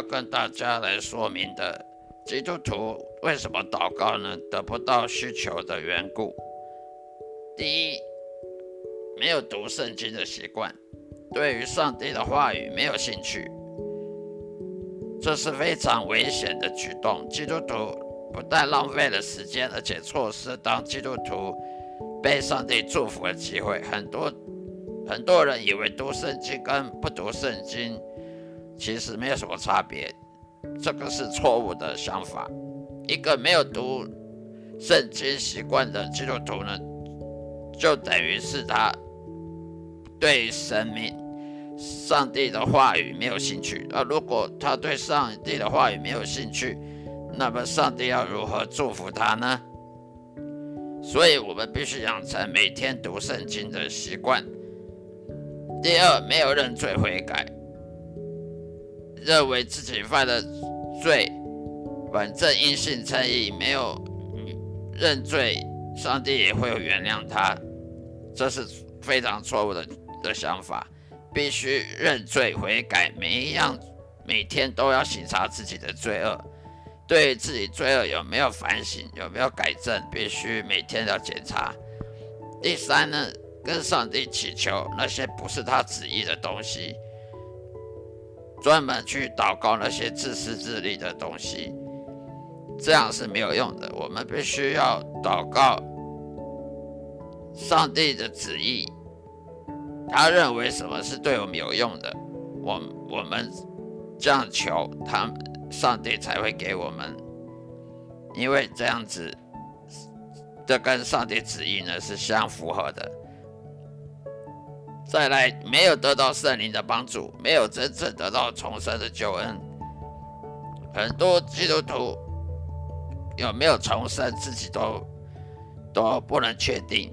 要跟大家来说明的，基督徒为什么祷告呢？得不到需求的缘故。第一，没有读圣经的习惯，对于上帝的话语没有兴趣，这是非常危险的举动。基督徒不但浪费了时间，而且错失当基督徒被上帝祝福的机会。很多很多人以为读圣经跟不读圣经。其实没有什么差别，这个是错误的想法。一个没有读圣经习惯的基督徒呢，就等于是他对神明、上帝的话语没有兴趣。那如果他对上帝的话语没有兴趣，那么上帝要如何祝福他呢？所以我们必须养成每天读圣经的习惯。第二，没有认罪悔改。认为自己犯的罪，反正因信称义，没有认罪，上帝也会原谅他，这是非常错误的的想法。必须认罪悔改，每一样每天都要审查自己的罪恶，对自己罪恶有没有反省，有没有改正，必须每天要检查。第三呢，跟上帝祈求那些不是他旨意的东西。专门去祷告那些自私自利的东西，这样是没有用的。我们必须要祷告上帝的旨意，他认为什么是对我们有用的，我我们这样求他，上帝才会给我们，因为这样子，这跟上帝旨意呢是相符合的。再来，没有得到圣灵的帮助，没有真正得到重生的救恩。很多基督徒有没有重生，自己都都不能确定。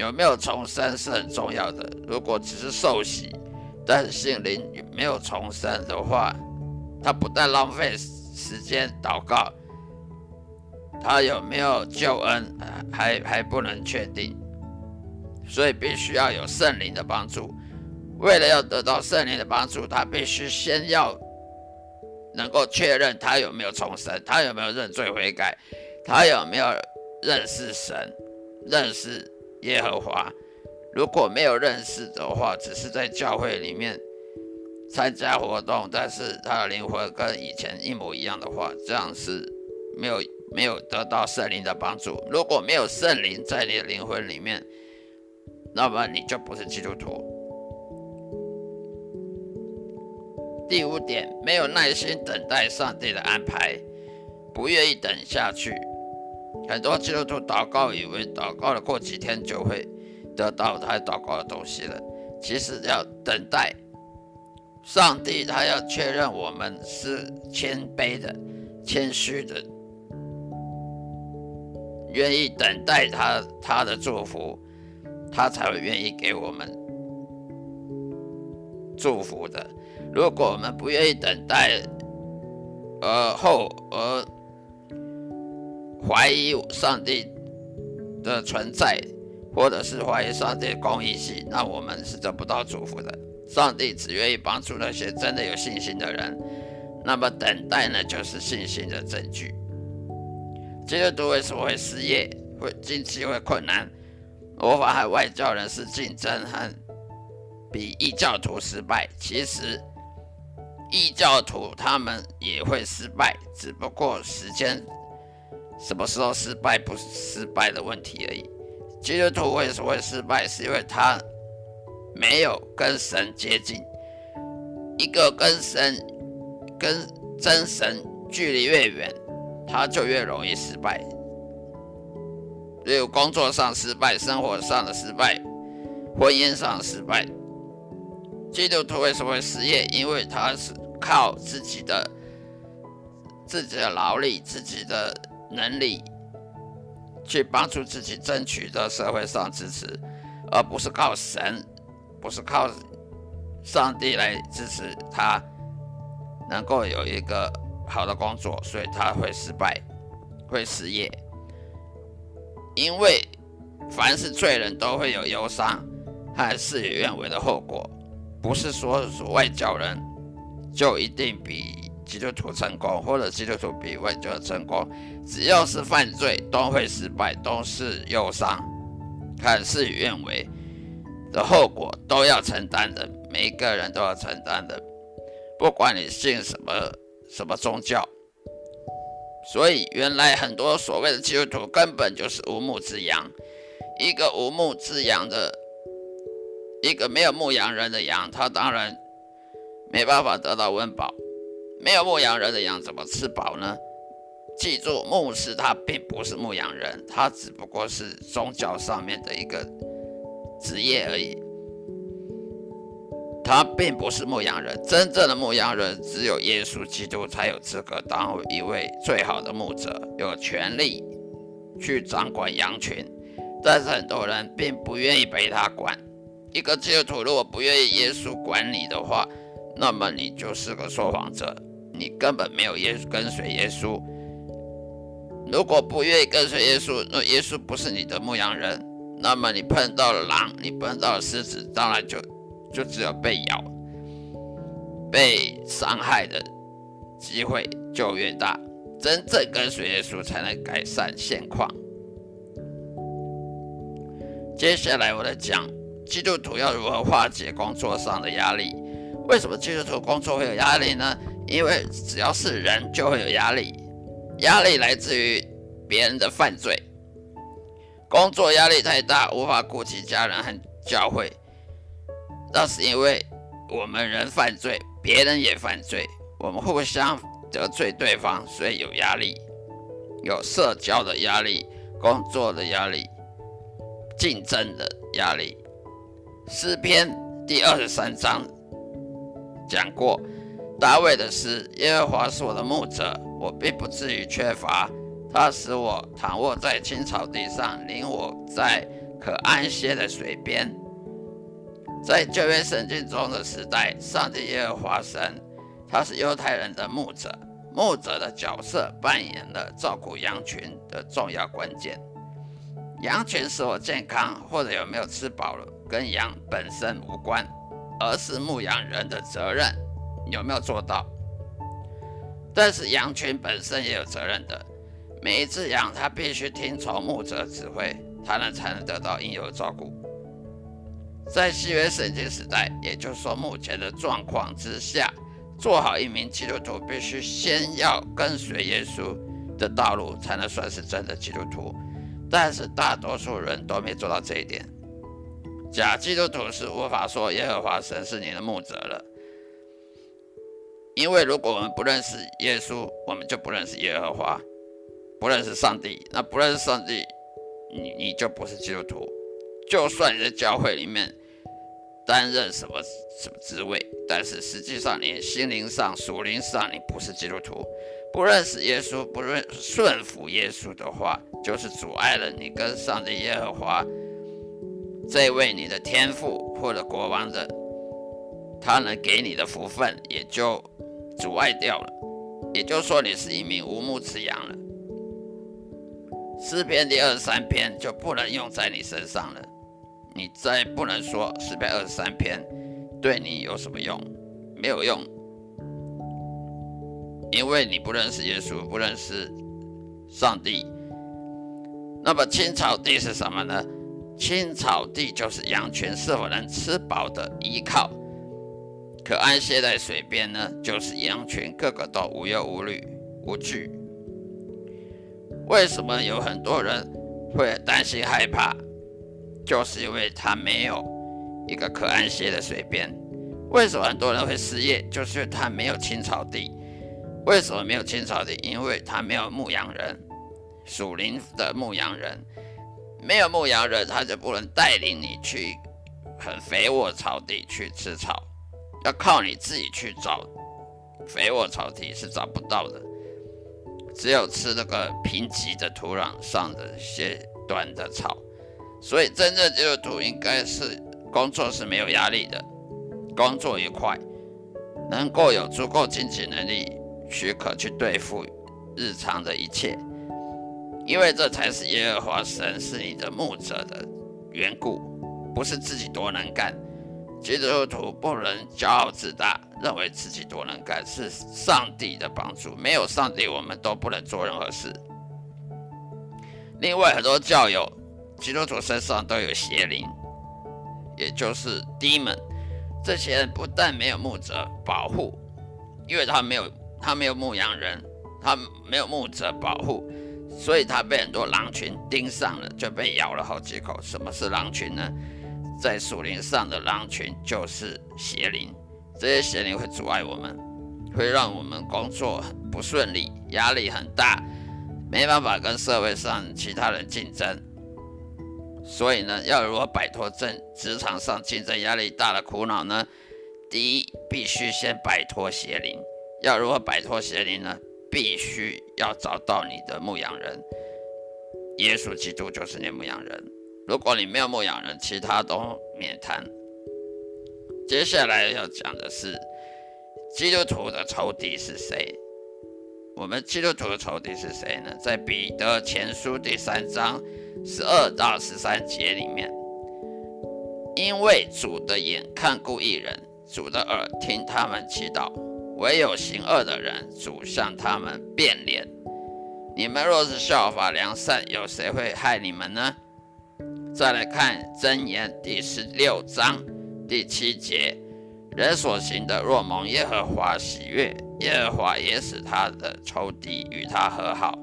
有没有重生是很重要的。如果只是受洗，但是心灵没有重生的话，他不但浪费时间祷告，他有没有救恩还还不能确定。所以必须要有圣灵的帮助。为了要得到圣灵的帮助，他必须先要能够确认他有没有重生，他有没有认罪悔改，他有没有认识神、认识耶和华。如果没有认识的话，只是在教会里面参加活动，但是他的灵魂跟以前一模一样的话，这样是没有没有得到圣灵的帮助。如果没有圣灵在你的灵魂里面，那么你就不是基督徒。第五点，没有耐心等待上帝的安排，不愿意等下去。很多基督徒祷告，以为祷告了过几天就会得到他祷告的东西了。其实要等待上帝，他要确认我们是谦卑的、谦虚的，愿意等待他他的祝福，他才会愿意给我们祝福的。如果我们不愿意等待，而后而怀疑上帝的存在，或者是怀疑上帝的公义性，那我们是得不到祝福的。上帝只愿意帮助那些真的有信心的人。那么等待呢，就是信心的证据。基督徒为什么会失业？会经济会困难？无法和外教人士竞争，和比异教徒失败。其实异教徒他们也会失败，只不过时间。什么时候失败不是失败的问题而已。基督徒为什么会失败？是因为他没有跟神接近。一个跟神、跟真神距离越远，他就越容易失败。例如工作上失败、生活上的失败、婚姻上失败。基督徒为什么会失业？因为他是靠自己的、自己的劳力、自己的。能力去帮助自己争取的社会上支持，而不是靠神，不是靠上帝来支持他能够有一个好的工作，所以他会失败，会失业。因为凡是罪人都会有忧伤和事与愿违的后果，不是说外教人就一定比。基督徒成功，或者基督徒比外教成功，只要是犯罪，都会失败，都是忧伤，看事与愿违的后果都要承担的，每一个人都要承担的，不管你信什么什么宗教。所以，原来很多所谓的基督徒根本就是无牧之羊，一个无牧之羊的，一个没有牧羊人的羊，他当然没办法得到温饱。没有牧羊人的羊怎么吃饱呢？记住，牧师他并不是牧羊人，他只不过是宗教上面的一个职业而已。他并不是牧羊人，真正的牧羊人只有耶稣基督才有资格当一位最好的牧者，有权利去掌管羊群。但是很多人并不愿意被他管。一个基督徒如果不愿意耶稣管你的话，那么你就是个说谎者。你根本没有耶稣跟随耶稣。如果不愿意跟随耶稣，那耶稣不是你的牧羊人，那么你碰到了狼，你碰到了狮子，当然就就只有被咬、被伤害的机会就越大。真正跟随耶稣，才能改善现况。接下来我来讲基督徒要如何化解工作上的压力。为什么基督徒工作会有压力呢？因为只要是人，就会有压力。压力来自于别人的犯罪，工作压力太大，无法顾及家人和教会。那是因为我们人犯罪，别人也犯罪，我们互相得罪对方，所以有压力，有社交的压力、工作的压力、竞争的压力。诗篇第二十三章讲过。大卫的诗：耶和华是我的牧者，我并不至于缺乏。他使我躺卧在青草地上，领我在可安歇的水边。在旧约圣经中的时代，上帝耶和华神，他是犹太人的牧者。牧者的角色扮演了照顾羊群的重要关键。羊群是否健康或者有没有吃饱了，跟羊本身无关，而是牧羊人的责任。有没有做到？但是羊群本身也有责任的。每一只羊，它必须听从牧者指挥，它呢才能得到应有的照顾。在西约圣经时代，也就是说目前的状况之下，做好一名基督徒，必须先要跟随耶稣，的道路，才能算是真的基督徒。但是大多数人都没做到这一点。假基督徒是无法说耶和华神是你的牧者了，因为如果我们不认识耶稣，我们就不认识耶和华，不认识上帝。那不认识上帝，你你就不是基督徒。就算你在教会里面担任什么什么职位，但是实际上你心灵上、属灵上你不是基督徒。不认识耶稣，不认顺服耶稣的话，就是阻碍了你跟上帝耶和华 这位你的天父或者国王的他能给你的福分，也就阻碍掉了。也就是说，你是一名无牧之羊了。诗篇第二十三篇就不能用在你身上了。你再不能说十篇二十三篇对你有什么用？没有用。因为你不认识耶稣，不认识上帝。那么青草地是什么呢？青草地就是羊群是否能吃饱的依靠。可安歇在水边呢，就是羊群个个都无忧无虑、无惧。为什么有很多人会担心害怕？就是因为他没有一个可安歇的水边。为什么很多人会失业？就是因为他没有青草地。为什么没有青草地？因为他没有牧羊人，属灵的牧羊人，没有牧羊人，他就不能带领你去很肥沃草地去吃草，要靠你自己去找肥沃草地是找不到的，只有吃那个贫瘠的土壤上的些短的草。所以，真正基督徒应该是工作是没有压力的，工作愉快，能够有足够经济能力。许可去对付日常的一切，因为这才是耶和华神是你的牧者的缘故，不是自己多能干。基督徒不能骄傲自大，认为自己多能干，是上帝的帮助。没有上帝，我们都不能做任何事。另外，很多教友基督徒身上都有邪灵，也就是 demon。这些人不但没有牧者保护，因为他没有。他没有牧羊人，他没有牧者保护，所以他被很多狼群盯上了，就被咬了好几口。什么是狼群呢？在树林上的狼群就是邪灵，这些邪灵会阻碍我们，会让我们工作不顺利，压力很大，没办法跟社会上其他人竞争。所以呢，要如何摆脱正职场上竞争压力大的苦恼呢？第一，必须先摆脱邪灵。要如何摆脱邪灵呢？必须要找到你的牧羊人，耶稣基督就是你的牧羊人。如果你没有牧羊人，其他都免谈。接下来要讲的是基督徒的仇敌是谁？我们基督徒的仇敌是谁呢？在彼得前书第三章十二到十三节里面，因为主的眼看顾一人，主的耳听他们祈祷。唯有行恶的人，主向他们变脸。你们若是效法良善，有谁会害你们呢？再来看箴言第十六章第七节：人所行的，若蒙耶和华喜悦，耶和华也使他的仇敌与他和好。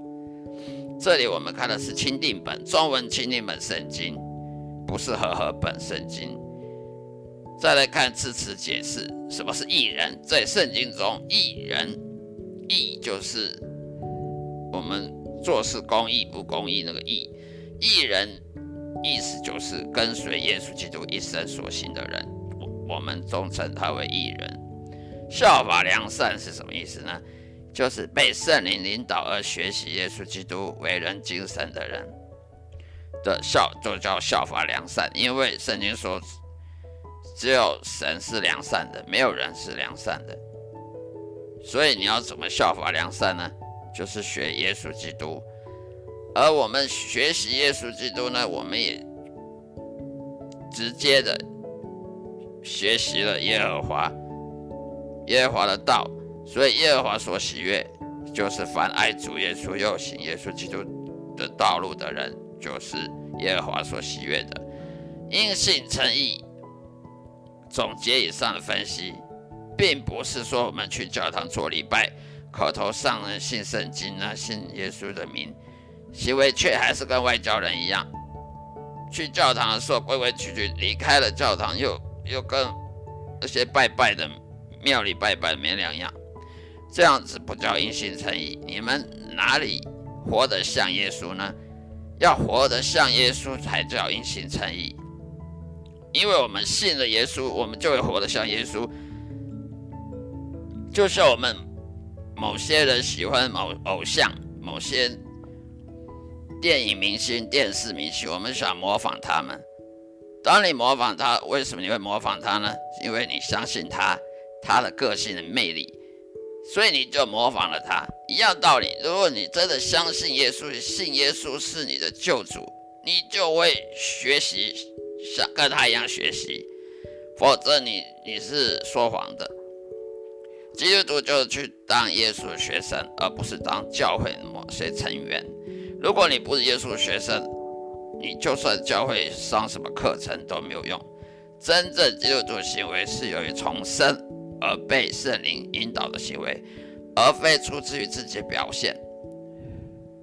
这里我们看的是钦定本中文钦定本圣经，不是和合本圣经。再来看字词解释，什么是义人？在圣经中，义人义就是我们做事公义不公义那个义。义人意思就是跟随耶稣基督一生所行的人，我我们总称他为义人。效法良善是什么意思呢？就是被圣灵领导而学习耶稣基督为人精神的人的效，就叫效法良善。因为圣经说。只有神是良善的，没有人是良善的。所以你要怎么效法良善呢？就是学耶稣基督。而我们学习耶稣基督呢，我们也直接的学习了耶和华，耶和华的道。所以耶和华所喜悦，就是凡爱主耶稣又行耶稣基督的道路的人，就是耶和华所喜悦的。因信称义。总结以上的分析，并不是说我们去教堂做礼拜，口头上呢信圣经啊，信耶稣的名，行为却还是跟外教人一样。去教堂的时候规规矩矩，离开了教堂又又跟那些拜拜的庙里拜拜没两样。这样子不叫因信诚意，你们哪里活得像耶稣呢？要活得像耶稣才叫因信诚意。因为我们信了耶稣，我们就会活得像耶稣。就像我们某些人喜欢某偶像、某些电影明星、电视明星，我们想模仿他们。当你模仿他，为什么你会模仿他呢？因为你相信他，他的个性的魅力。所以你就模仿了他，一样道理。如果你真的相信耶稣，信耶稣是你的救主，你就会学习像跟他一样学习，否则你你是说谎的。基督徒就去当耶稣的学生，而不是当教会某些成员。如果你不是耶稣的学生，你就算教会上什么课程都没有用。真正基督徒行为是由于重生。而被圣灵引导的行为，而非出自于自己的表现。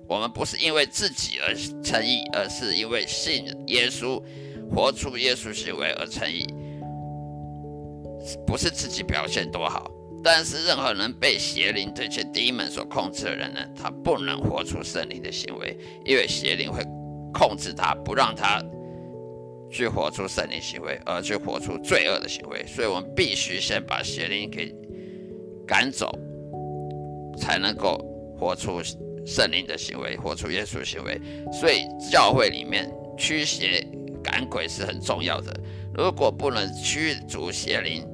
我们不是因为自己而诚意，而是因为信耶稣，活出耶稣行为而诚意。不是自己表现多好，但是任何人被邪灵这些低门所控制的人呢，他不能活出圣灵的行为，因为邪灵会控制他，不让他。去活出圣灵行为，而去活出罪恶的行为，所以我们必须先把邪灵给赶走，才能够活出圣灵的行为，活出耶稣行为。所以教会里面驱邪赶鬼是很重要的。如果不能驱逐邪灵，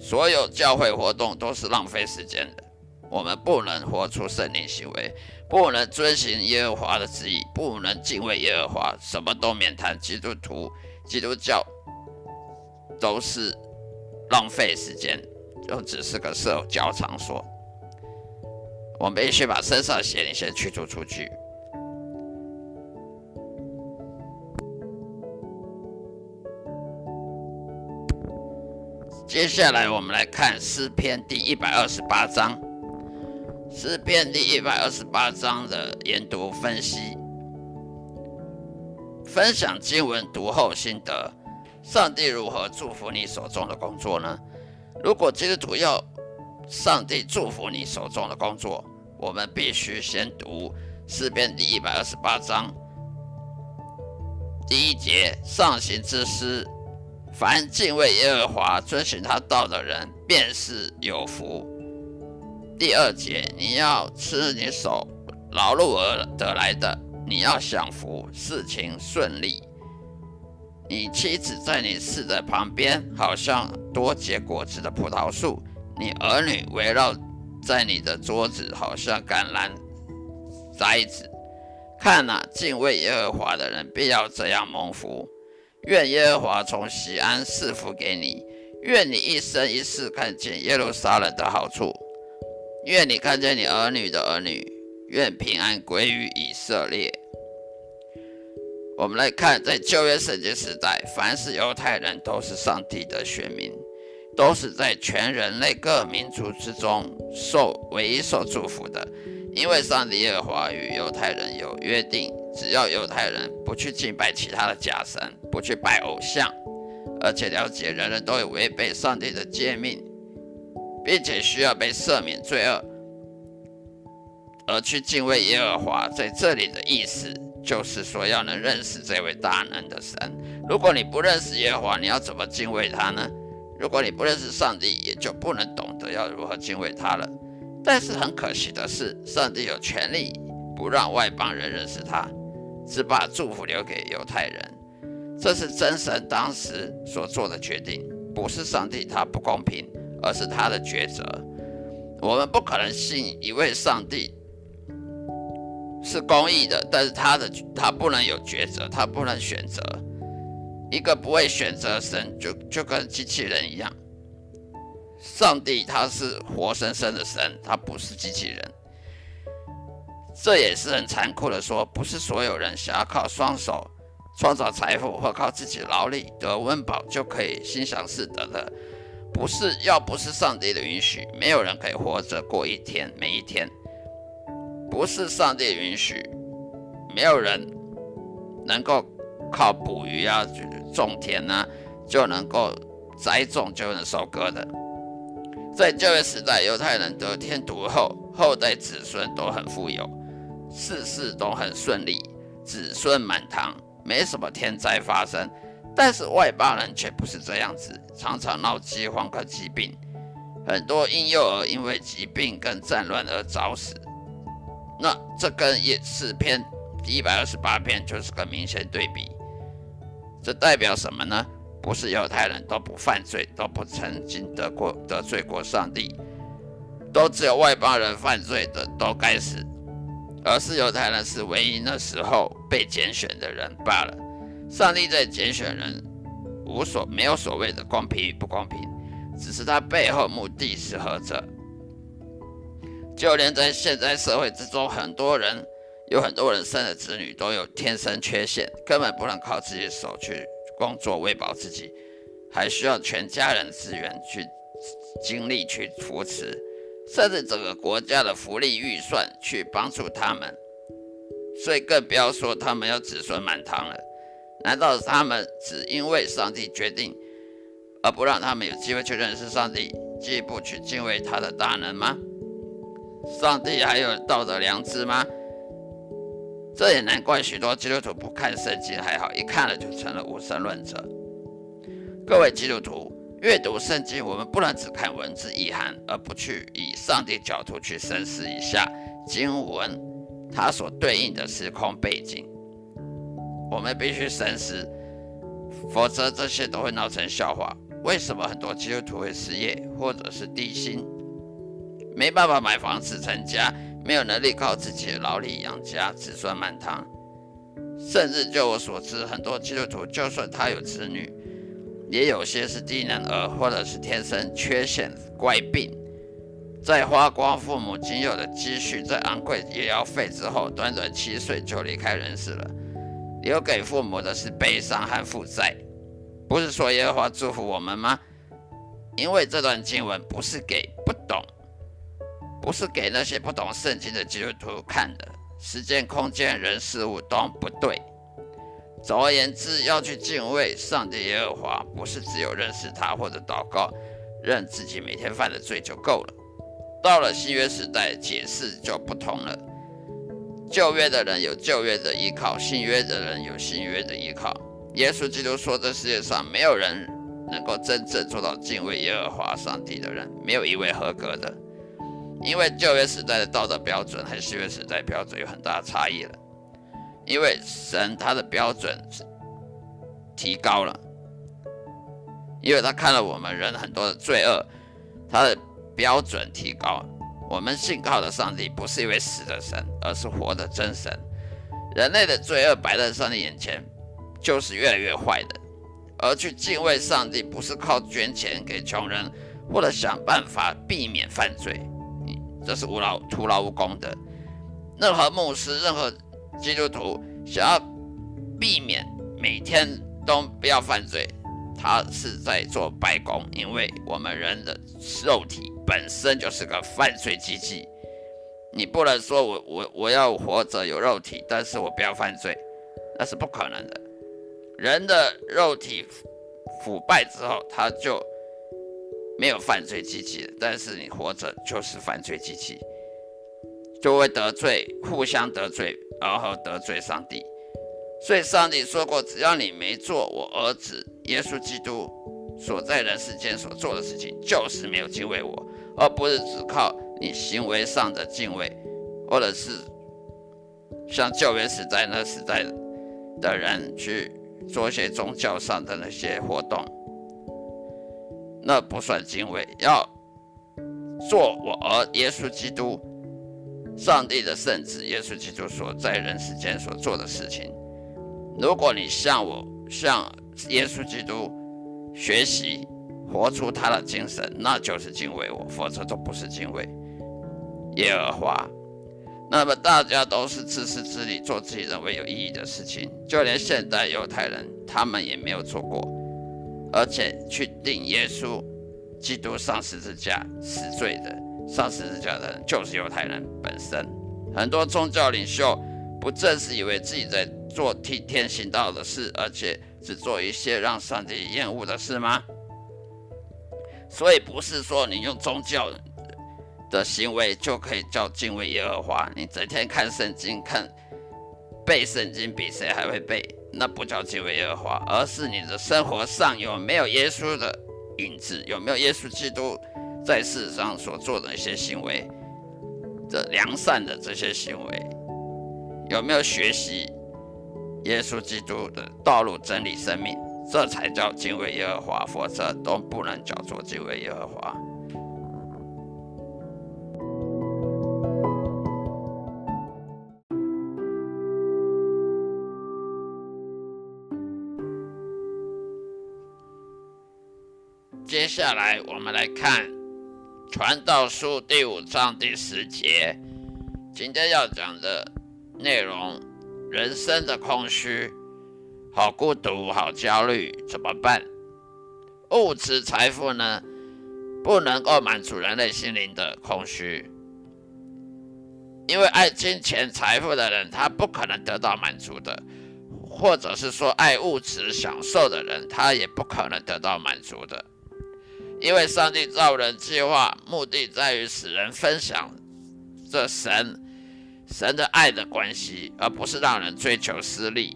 所有教会活动都是浪费时间的。我们不能活出圣灵行为，不能遵行耶和华的旨意，不能敬畏耶和华，什么都免谈。基督徒、基督教都是浪费时间，就只是个社交场所。我们必须把身上的邪灵先驱逐出去。接下来，我们来看诗篇第一百二十八章。诗篇第一百二十八章的研读分析，分享经文读后心得。上帝如何祝福你手中的工作呢？如果基督徒要上帝祝福你手中的工作，我们必须先读诗篇第一百二十八章第一节：上行之诗，凡敬畏耶和华、遵循他道的人，便是有福。第二节，你要吃你手劳碌而得来的，你要享福，事情顺利。你妻子在你室的旁边，好像多结果子的葡萄树；你儿女围绕在你的桌子，好像橄榄摘子。看哪，敬畏耶和华的人必要这样蒙福。愿耶和华从西安赐福给你，愿你一生一世看见耶路撒冷的好处。愿你看见你儿女的儿女，愿平安归于以色列。我们来看，在旧约圣经时代，凡是犹太人都是上帝的选民，都是在全人类各民族之中受唯一受祝福的。因为上帝耶和华与犹太人有约定，只要犹太人不去敬拜其他的假神，不去拜偶像，而且了解人人都有违背上帝的诫命。并且需要被赦免罪恶，而去敬畏耶和华。在这里的意思就是说，要能认识这位大能的神。如果你不认识耶和华，你要怎么敬畏他呢？如果你不认识上帝，也就不能懂得要如何敬畏他了。但是很可惜的是，上帝有权利不让外邦人认识他，只把祝福留给犹太人。这是真神当时所做的决定，不是上帝他不公平。而是他的抉择。我们不可能信一位上帝是公义的，但是他的他不能有抉择，他不能选择。一个不会选择神，就就跟机器人一样。上帝他是活生生的神，他不是机器人。这也是很残酷的说，不是所有人想要靠双手创造财富或靠自己劳力得温饱就可以心想事得的。不是要不是上帝的允许，没有人可以活着过一天每一天。不是上帝允许，没有人能够靠捕鱼啊、种田啊就能够栽种就能收割的。在旧约时代，犹太人得天独厚，后代子孙都很富有，事事都很顺利，子孙满堂，没什么天灾发生。但是外邦人却不是这样子，常常闹饥荒和疾病，很多婴幼儿因为疾病跟战乱而早死。那这跟也四篇第一百二十八篇就是个明显对比。这代表什么呢？不是犹太人都不犯罪，都不曾经得过得罪过上帝，都只有外邦人犯罪的都该死，而是犹太人是唯一那时候被拣选的人罢了。上帝在拣选人，无所没有所谓的公平与不公平，只是他背后目的是何者。就连在现在社会之中，很多人有很多人生的子女都有天生缺陷，根本不能靠自己的手去工作喂饱自己，还需要全家人资源去精力去扶持，甚至整个国家的福利预算去帮助他们，所以更不要说他们要子孙满堂了。难道他们只因为上帝决定，而不让他们有机会去认识上帝，进一步去敬畏他的大能吗？上帝还有道德良知吗？这也难怪许多基督徒不看圣经还好，一看了就成了无神论者。各位基督徒，阅读圣经，我们不能只看文字意涵，而不去以上帝角度去审视一下经文它所对应的时空背景。我们必须深思，否则这些都会闹成笑话。为什么很多基督徒会失业，或者是低薪，没办法买房子成家，没有能力靠自己的劳力养家，子孙满堂？甚至就我所知，很多基督徒就算他有子女，也有些是低能儿，或者是天生缺陷怪病，在花光父母仅有的积蓄，在昂贵医疗费之后，短短七岁就离开人世了。留给父母的是悲伤和负债，不是说耶和华祝福我们吗？因为这段经文不是给不懂，不是给那些不懂圣经的基督徒看的。时间、空间、人、事物都不对。总而言之，要去敬畏上帝耶和华，不是只有认识他或者祷告，认自己每天犯的罪就够了。到了新约时代，解释就不同了。旧约的人有旧约的依靠，新约的人有新约的依靠。耶稣基督说：“这世界上没有人能够真正做到敬畏耶和华上帝的人，没有一位合格的。因为旧约时代的道德标准和新约时代标准有很大的差异了。因为神他的标准提高了，因为他看了我们人很多的罪恶，他的标准提高。”我们信靠的上帝不是一位死的神，而是活的真神。人类的罪恶摆在上帝眼前，就是越来越坏的。而去敬畏上帝，不是靠捐钱给穷人，或者想办法避免犯罪，这是无劳徒劳无功的。任何牧师、任何基督徒想要避免每天都不要犯罪。他是在做白工，因为我们人的肉体本身就是个犯罪机器。你不能说我我我要活着有肉体，但是我不要犯罪，那是不可能的。人的肉体腐败之后，他就没有犯罪机器了。但是你活着就是犯罪机器，就会得罪，互相得罪，然后得罪上帝。所以上帝说过，只要你没做我儿子耶稣基督所在人世间所做的事情，就是没有敬畏我，而不是只靠你行为上的敬畏，或者是像旧约时代那时代的人去做一些宗教上的那些活动，那不算敬畏。要做我耶稣基督，上帝的圣子耶稣基督所在人世间所做的事情。如果你向我、向耶稣基督学习，活出他的精神，那就是敬畏我；否则都不是敬畏耶和华。那么大家都是自私自利，做自己认为有意义的事情，就连现代犹太人，他们也没有做过，而且去定耶稣基督上十字架死罪的，上十字架的人就是犹太人本身。很多宗教领袖不正是以为自己在做替天行道的事，而且只做一些让上帝厌恶的事吗？所以不是说你用宗教的行为就可以叫敬畏耶和华。你整天看圣经、看背圣经，比谁还会背，那不叫敬畏耶和华，而是你的生活上有没有耶稣的影子，有没有耶稣基督在世上所做的一些行为的良善的这些行为，有没有学习耶稣基督的道路、真理、生命。这才叫敬畏耶和华，否则都不能叫做敬畏耶和华。接下来，我们来看《传道书》第五章第十节，今天要讲的内容：人生的空虚。好孤独，好焦虑，怎么办？物质财富呢，不能够满足人类心灵的空虚，因为爱金钱财富的人，他不可能得到满足的，或者是说爱物质享受的人，他也不可能得到满足的，因为上帝造人计划目的在于使人分享这神神的爱的关系，而不是让人追求私利。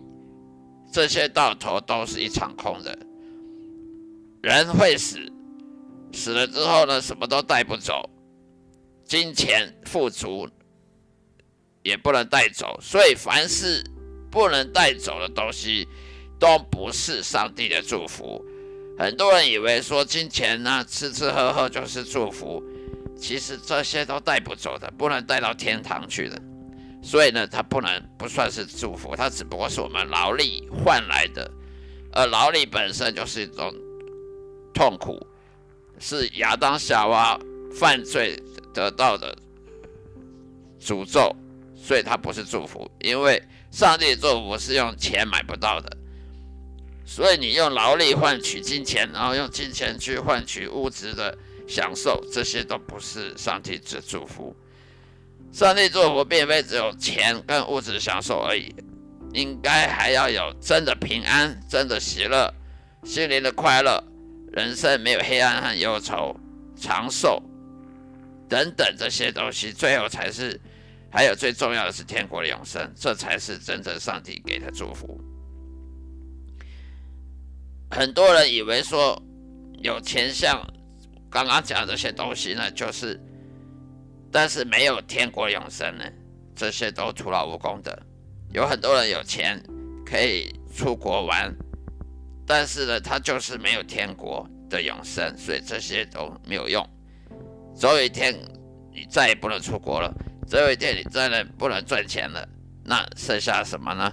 这些到头都是一场空的。人会死，死了之后呢，什么都带不走，金钱富足也不能带走。所以，凡是不能带走的东西，都不是上帝的祝福。很多人以为说金钱呢，吃吃喝喝就是祝福，其实这些都带不走的，不能带到天堂去的。所以呢，它不能不算是祝福，它只不过是我们劳力换来的，而劳力本身就是一种痛苦，是亚当夏娃犯罪得到的诅咒，所以它不是祝福，因为上帝的祝福是用钱买不到的，所以你用劳力换取金钱，然后用金钱去换取物质的享受，这些都不是上帝之祝福。上帝祝福并非只有钱跟物质享受而已，应该还要有真的平安、真的喜乐、心灵的快乐，人生没有黑暗和忧愁、长寿等等这些东西，最后才是还有最重要的是天国的永生，这才是真正上帝给的祝福。很多人以为说有钱像刚刚讲的这些东西呢，就是。但是没有天国永生呢，这些都徒劳无功的。有很多人有钱可以出国玩，但是呢，他就是没有天国的永生，所以这些都没有用。总有一天你再也不能出国了，总有一天你再也不能赚钱了，那剩下什么呢？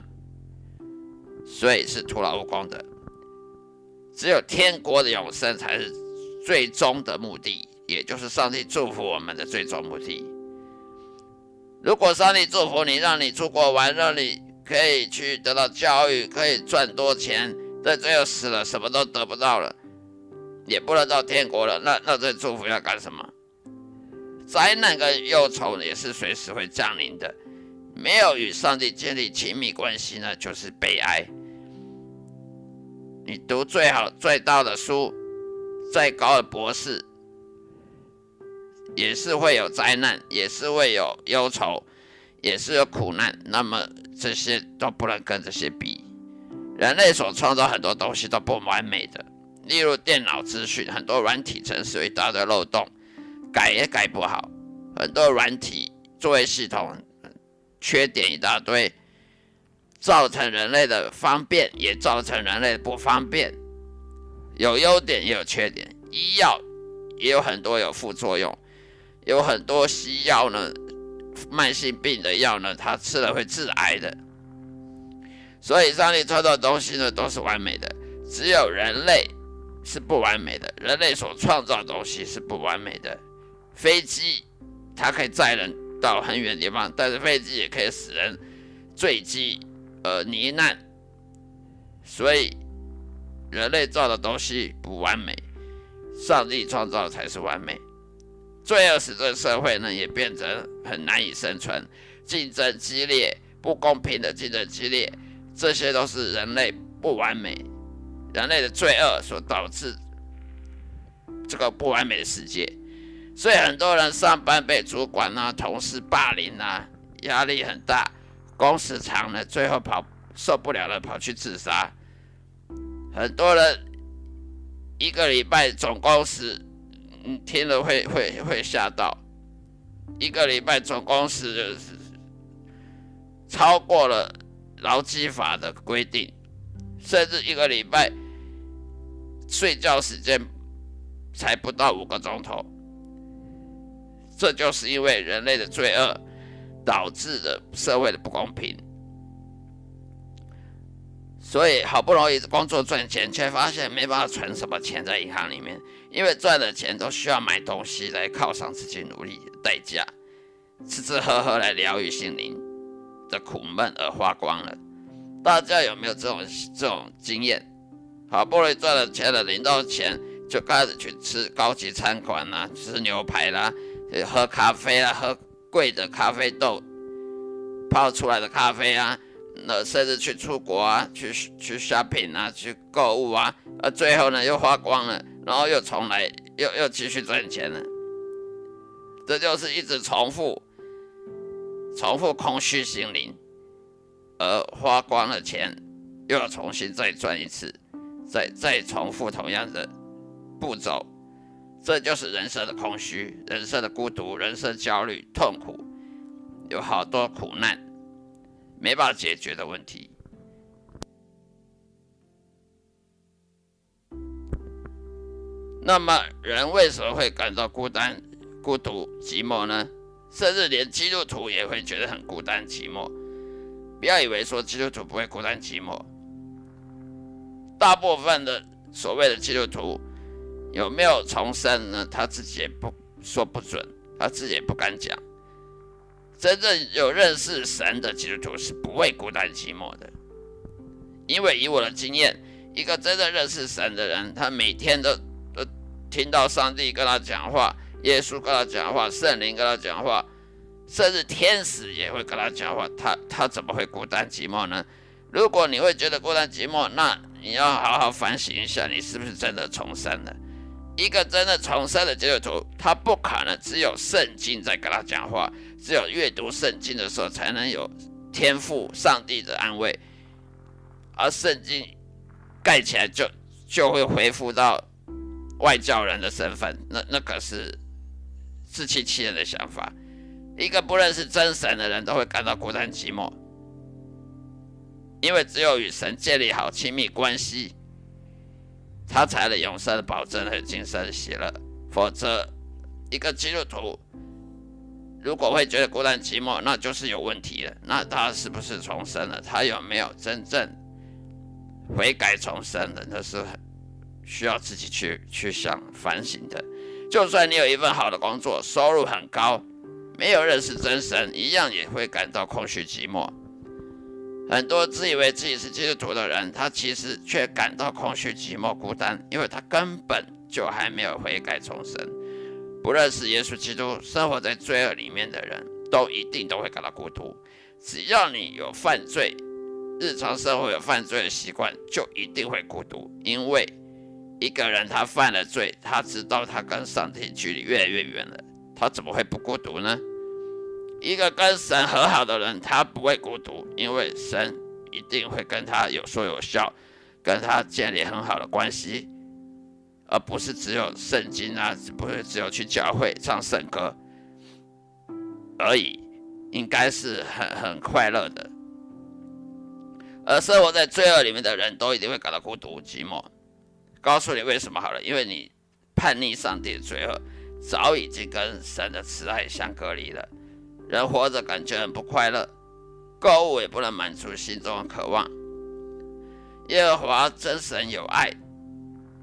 所以是徒劳无功的。只有天国的永生才是最终的目的。也就是上帝祝福我们的最终目的。如果上帝祝福你，让你出国玩，让你可以去得到教育，可以赚多钱，但最后死了，什么都得不到了，也不能到天国了，那那这祝福要干什么？灾难跟忧愁也是随时会降临的。没有与上帝建立亲密关系呢，就是悲哀。你读最好最大的书，再高的博士。也是会有灾难，也是会有忧愁，也是有苦难。那么这些都不能跟这些比。人类所创造很多东西都不完美的，例如电脑资讯，很多软体程序一大堆漏洞，改也改不好。很多软体作业系统缺点一大堆，造成人类的方便，也造成人类不方便。有优点也有缺点，医药也有很多有副作用。有很多西药呢，慢性病的药呢，他吃了会致癌的。所以上帝创造的东西呢都是完美的，只有人类是不完美的。人类所创造的东西是不完美的。飞机它可以载人到很远地方，但是飞机也可以使人坠机而罹难。所以人类造的东西不完美。上帝创造才是完美。罪恶使这个社会呢也变得很难以生存，竞争激烈，不公平的竞争激烈，这些都是人类不完美、人类的罪恶所导致这个不完美的世界。所以很多人上班被主管啊、同事霸凌啊，压力很大，工时长了，最后跑受不了了，跑去自杀。很多人一个礼拜总工时，嗯，听了会会会吓到，一个礼拜总工时就是超过了劳基法的规定，甚至一个礼拜睡觉时间才不到五个钟头。这就是因为人类的罪恶导致的社会的不公平，所以好不容易工作赚钱，却发现没办法存什么钱在银行里面，因为赚的钱都需要买东西来犒赏自己努力的代价，吃吃喝喝来疗愈心灵的苦闷而花光了。大家有没有这种这种经验？好不容易赚了钱了，领到钱就开始去吃高级餐馆啦，吃牛排啦。喝咖啡啊，喝贵的咖啡豆泡出来的咖啡啊，那甚至去出国啊，去去 shopping 啊，去购物啊，而最后呢又花光了，然后又重来，又又继续赚钱了。这就是一直重复、重复空虚心灵，而花光了钱，又要重新再赚一次，再再重复同样的步骤。这就是人生的空虚，人生的孤独，人生焦虑、痛苦，有好多苦难没办法解决的问题。那么，人为什么会感到孤单、孤独、寂寞呢？甚至连基督徒也会觉得很孤单、寂寞。不要以为说基督徒不会孤单、寂寞，大部分的所谓的基督徒。有没有重生呢？他自己也不说不准，他自己也不敢讲。真正有认识神的基督徒是不会孤单寂寞的，因为以我的经验，一个真正认识神的人，他每天都都听到上帝跟他讲话，耶稣跟他讲话，圣灵跟他讲话，甚至天使也会跟他讲话，他他怎么会孤单寂寞呢？如果你会觉得孤单寂寞，那你要好好反省一下，你是不是真的重生了？一个真的重生的基督徒，他不可能只有圣经在跟他讲话，只有阅读圣经的时候才能有天赋上帝的安慰，而圣经盖起来就就会恢复到外教人的身份，那那可是自欺欺人的想法。一个不认识真神的人都会感到孤单寂寞，因为只有与神建立好亲密关系。他才能永生保证和今生的喜乐，否则，一个基督徒如果会觉得孤单寂寞，那就是有问题了。那他是不是重生了？他有没有真正悔改重生了？那是需要自己去去想反省的。就算你有一份好的工作，收入很高，没有认识真神，一样也会感到空虚寂寞。很多自以为自己是基督徒的人，他其实却感到空虚、寂寞、孤单，因为他根本就还没有悔改重生。不认识耶稣基督、生活在罪恶里面的人，都一定都会感到孤独。只要你有犯罪，日常生活有犯罪的习惯，就一定会孤独。因为一个人他犯了罪，他知道他跟上帝距离越来越远了，他怎么会不孤独呢？一个跟神和好的人，他不会孤独，因为神一定会跟他有说有笑，跟他建立很好的关系，而不是只有圣经啊，不是只有去教会唱圣歌而已，应该是很很快乐的。而生活在罪恶里面的人都一定会感到孤独寂寞。告诉你为什么好了，因为你叛逆上帝的罪恶，早已经跟神的慈爱相隔离了。人活着感觉很不快乐，购物也不能满足心中的渴望。耶和华真神有爱，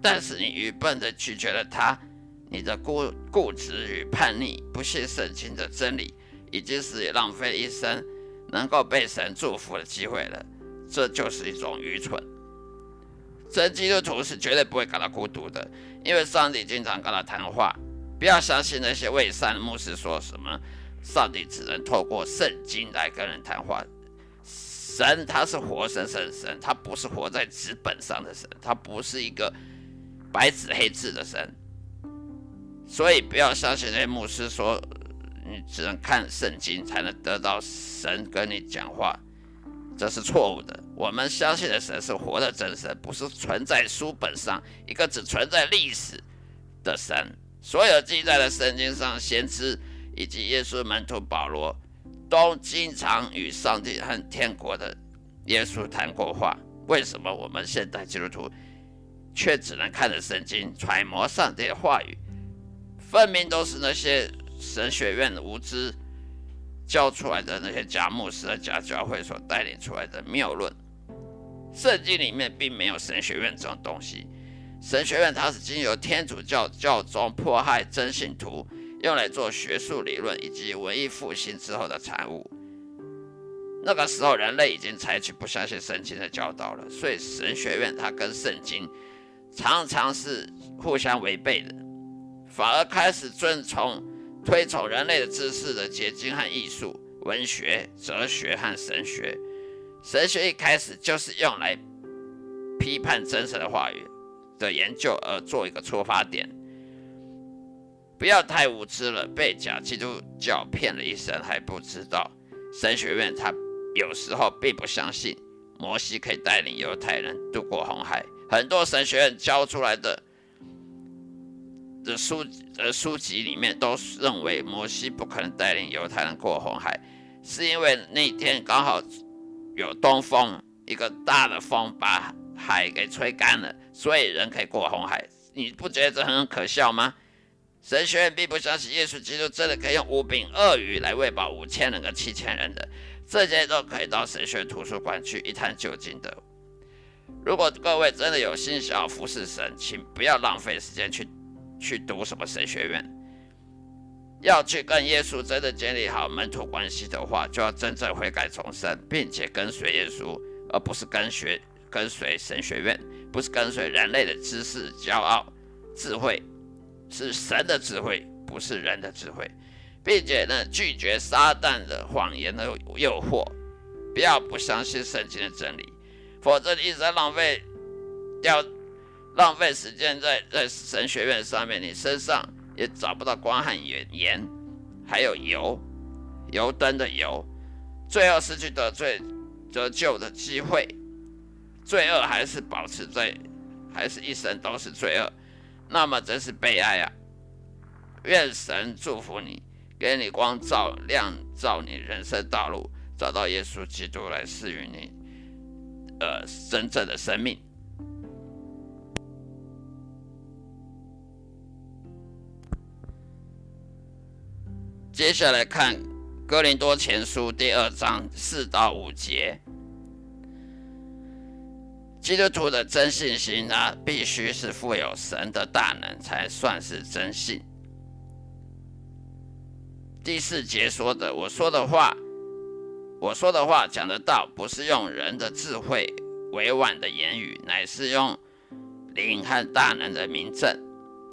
但是你愚笨的拒绝了他，你的固固执与叛逆，不信圣经的真理，已经是浪费一生能够被神祝福的机会了。这就是一种愚蠢。真基督徒是绝对不会感到孤独的，因为上帝经常跟他谈话。不要相信那些伪善的牧师说什么，上帝只能透过圣经来跟人谈话。神他是活生生的神，他不是活在纸本上的神，他不是一个白纸黑字的神。所以不要相信那些牧师说，你只能看圣经才能得到神跟你讲话，这是错误的。我们相信的神是活的真神，不是存在书本上一个只存在历史的神。所有记载的圣经上，先知以及耶稣门徒保罗，都经常与上帝和天国的耶稣谈过话。为什么我们现代基督徒却只能看着圣经揣摩上帝的话语？分明都是那些神学院无知教出来的那些假牧师、假教会所带领出来的谬论。圣经里面并没有神学院这种东西。神学院它是经由天主教教宗迫害真信徒，用来做学术理论以及文艺复兴之后的产物。那个时候，人类已经采取不相信圣经的教导了，所以神学院它跟圣经常常是互相违背的，反而开始遵从推崇人类的知识的结晶和艺术、文学、哲学和神学。神学一开始就是用来批判真神的话语。的研究而做一个出发点，不要太无知了，被假基督教骗了一生还不知道。神学院他有时候并不相信摩西可以带领犹太人渡过红海，很多神学院教出来的的书的书籍里面都认为摩西不可能带领犹太人过红海，是因为那天刚好有东风，一个大的风把。海给吹干了，所以人可以过红海。你不觉得这很可笑吗？神学院并不相信耶稣基督真的可以用五饼鳄鱼来喂饱五千人跟七千人的，这些都可以到神学图书馆去一探究竟的。如果各位真的有心想要服侍神，请不要浪费时间去去读什么神学院。要去跟耶稣真的建立好门徒关系的话，就要真正悔改重生，并且跟随耶稣，而不是跟学。跟随神学院，不是跟随人类的知识、骄傲、智慧，是神的智慧，不是人的智慧，并且呢，拒绝撒旦的谎言的诱惑，不要不相信圣经的真理，否则你一直在浪费掉浪费时间在在神学院上面，你身上也找不到光和盐盐，还有油油灯的油，最后失去得罪得救的机会。罪恶还是保持在，还是一生都是罪恶，那么真是悲哀啊！愿神祝福你，给你光照亮照你人生道路，找到耶稣基督来赐予你，呃，真正的生命。接下来看哥林多前书第二章四到五节。基督徒的真信心呢，必须是富有神的大能，才算是真信。第四节说的，我说的话，我说的话讲得到，不是用人的智慧委婉的言语，乃是用灵和大能的名证。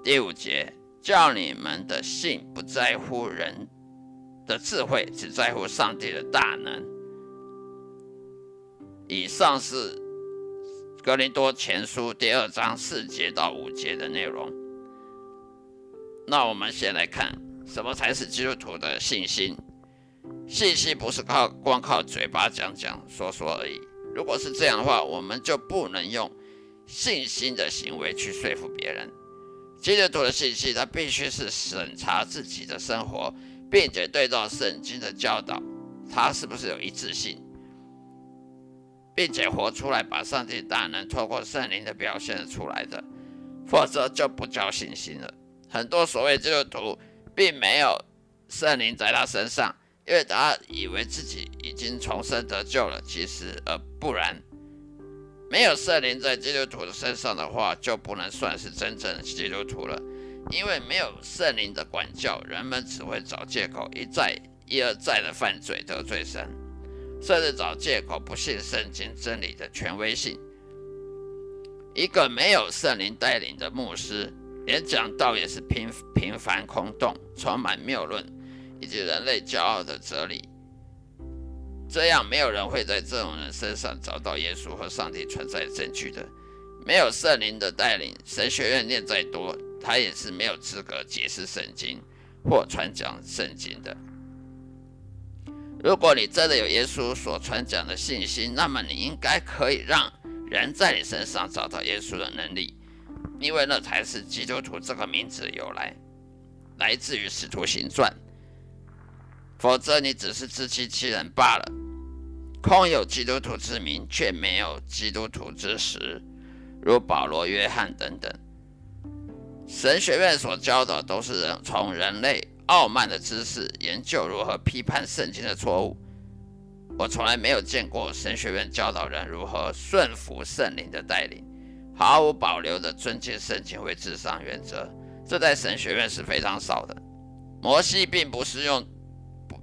第五节，叫你们的信不在乎人的智慧，只在乎上帝的大能。以上是。格林多前书第二章四节到五节的内容。那我们先来看，什么才是基督徒的信心？信心不是靠光靠嘴巴讲讲说说而已。如果是这样的话，我们就不能用信心的行为去说服别人。基督徒的信心，他必须是审查自己的生活，并且对照圣经的教导，他是不是有一致性？并且活出来，把上帝大能透过圣灵的表现出来的，否则就不叫信心了。很多所谓基督徒并没有圣灵在他身上，因为他以为自己已经重生得救了，其实而不然。没有圣灵在基督徒的身上的话，就不能算是真正的基督徒了。因为没有圣灵的管教，人们只会找借口，一再一而再的犯罪得罪神。甚至找借口不信圣经真理的权威性。一个没有圣灵带领的牧师，连讲道也是平平凡空洞，充满谬论以及人类骄傲的哲理。这样，没有人会在这种人身上找到耶稣和上帝存在的证据的。没有圣灵的带领，神学院念再多，他也是没有资格解释圣经或传讲圣经的。如果你真的有耶稣所传讲的信心，那么你应该可以让人在你身上找到耶稣的能力，因为那才是基督徒这个名字的由来，来自于使徒行传。否则，你只是自欺欺人罢了。空有基督徒之名，却没有基督徒之实，如保罗、约翰等等。神学院所教的都是人从人类傲慢的知识研究如何批判圣经的错误。我从来没有见过神学院教导人如何顺服圣灵的带领，毫无保留的尊敬圣经为至上原则。这在神学院是非常少的。摩西并不是用。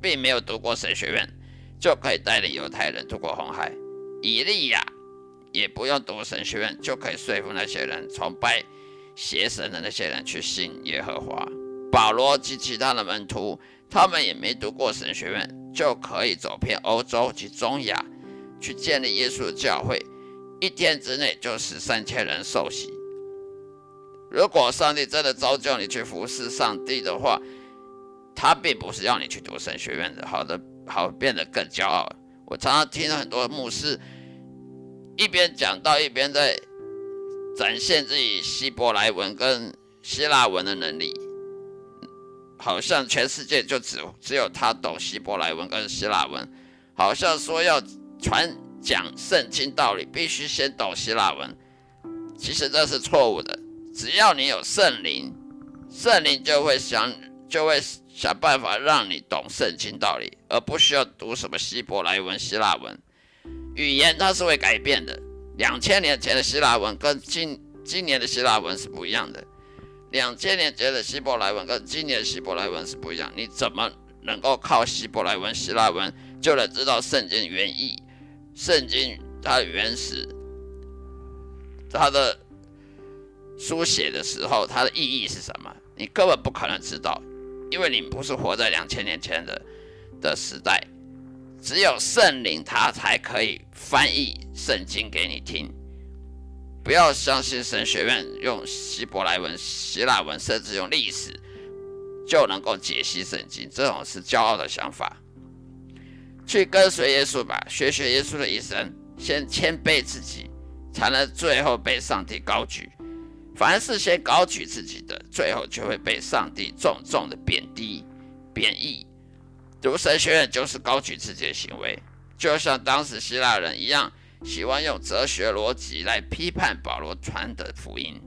并没有读过神学院，就可以带领犹太人渡过红海。以利亚也不用读神学院，就可以说服那些人崇拜邪神的那些人去信耶和华。保罗及其他的门徒，他们也没读过神学院，就可以走遍欧洲及中亚，去建立耶稣的教会。一天之内就使三千人受洗。如果上帝真的召叫你去服侍上帝的话，他并不是要你去读神学院的，好的，好变得更骄傲。我常常听到很多牧师一边讲到一边在展现自己希伯来文跟希腊文的能力，好像全世界就只只有他懂希伯来文跟希腊文，好像说要传讲圣经道理必须先懂希腊文，其实这是错误的。只要你有圣灵，圣灵就会想就会。想办法让你懂圣经道理，而不需要读什么希伯来文、希腊文。语言它是会改变的。两千年前的希腊文跟今今年的希腊文是不一样的。两千年前的希伯来文跟今年的希伯来文是不一样。你怎么能够靠希伯来文、希腊文就能知道圣经原意？圣经它的原始，它的书写的时候，它的意义是什么？你根本不可能知道。因为你不是活在两千年前的的时代，只有圣灵他才可以翻译圣经给你听。不要相信神学院用希伯来文、希腊文，甚至用历史就能够解析圣经，这种是骄傲的想法。去跟随耶稣吧，学学耶稣的一生，先谦卑自己，才能最后被上帝高举。凡是先高举自己的，最后就会被上帝重重的贬低、贬义。读神学院就是高举自己的行为，就像当时希腊人一样，喜欢用哲学逻辑来批判保罗传的福音，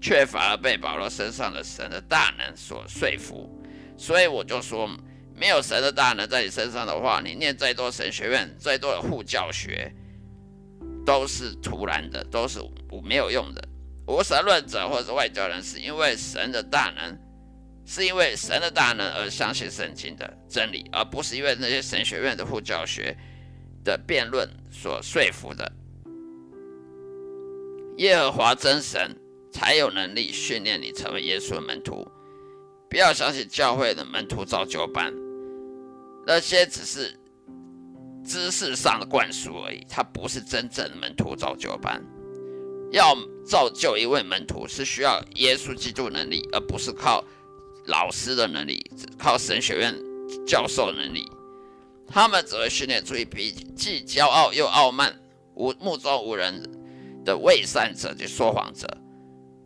却反而被保罗身上的神的大能所说服。所以我就说，没有神的大能在你身上的话，你念再多神学院、再多的护教学，都是徒然的，都是没有用的。无神论者或者外交人士，因为神的大能，是因为神的大能而相信圣经的真理，而不是因为那些神学院的护教学的辩论所说服的。耶和华真神才有能力训练你成为耶稣的门徒。不要相信教会的门徒造就班，那些只是知识上的灌输而已，它不是真正的门徒造就班。要造就一位门徒，是需要耶稣基督能力，而不是靠老师的能力，只靠神学院教授能力。他们只会训练出一批既骄傲又傲慢、无目中无人的伪善者及说谎者。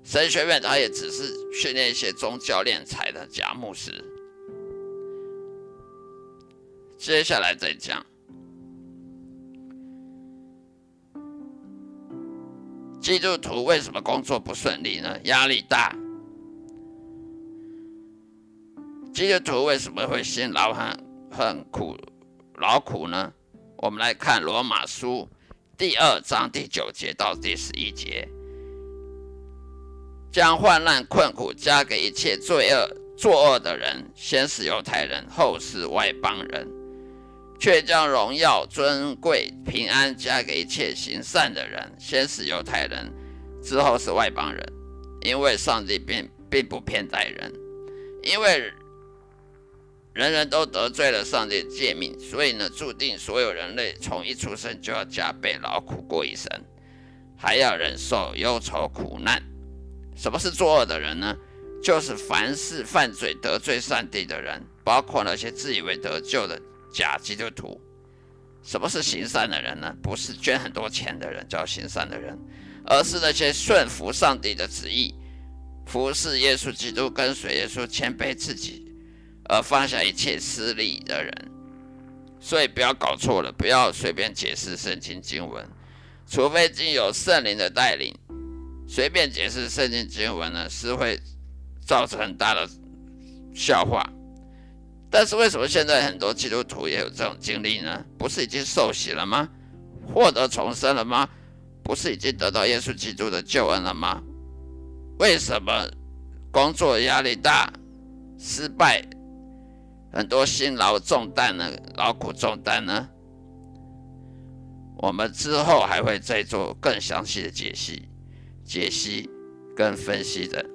神学院他也只是训练一些宗教敛财的假牧师。接下来再讲。基督徒为什么工作不顺利呢？压力大。基督徒为什么会辛劳很很苦劳苦呢？我们来看罗马书第二章第九节到第十一节，将患难困苦加给一切罪恶作恶的人，先是犹太人，后是外邦人。却将荣耀、尊贵、平安加给一切行善的人，先是犹太人，之后是外邦人。因为上帝并并不偏待人，因为人人都得罪了上帝的诫命，所以呢，注定所有人类从一出生就要加倍劳苦过一生，还要忍受忧愁苦难。什么是作恶的人呢？就是凡是犯罪得罪上帝的人，包括那些自以为得救的假基督徒。什么是行善的人呢？不是捐很多钱的人叫行善的人，而是那些顺服上帝的旨意、服侍耶稣基督、跟随耶稣、谦卑自己而放下一切私利的人。所以不要搞错了，不要随便解释圣经经文，除非经有圣灵的带领。随便解释圣经经文呢，是会。造成很大的笑话，但是为什么现在很多基督徒也有这种经历呢？不是已经受洗了吗？获得重生了吗？不是已经得到耶稣基督的救恩了吗？为什么工作压力大、失败、很多辛劳重担呢？劳苦重担呢？我们之后还会再做更详细的解析、解析跟分析的。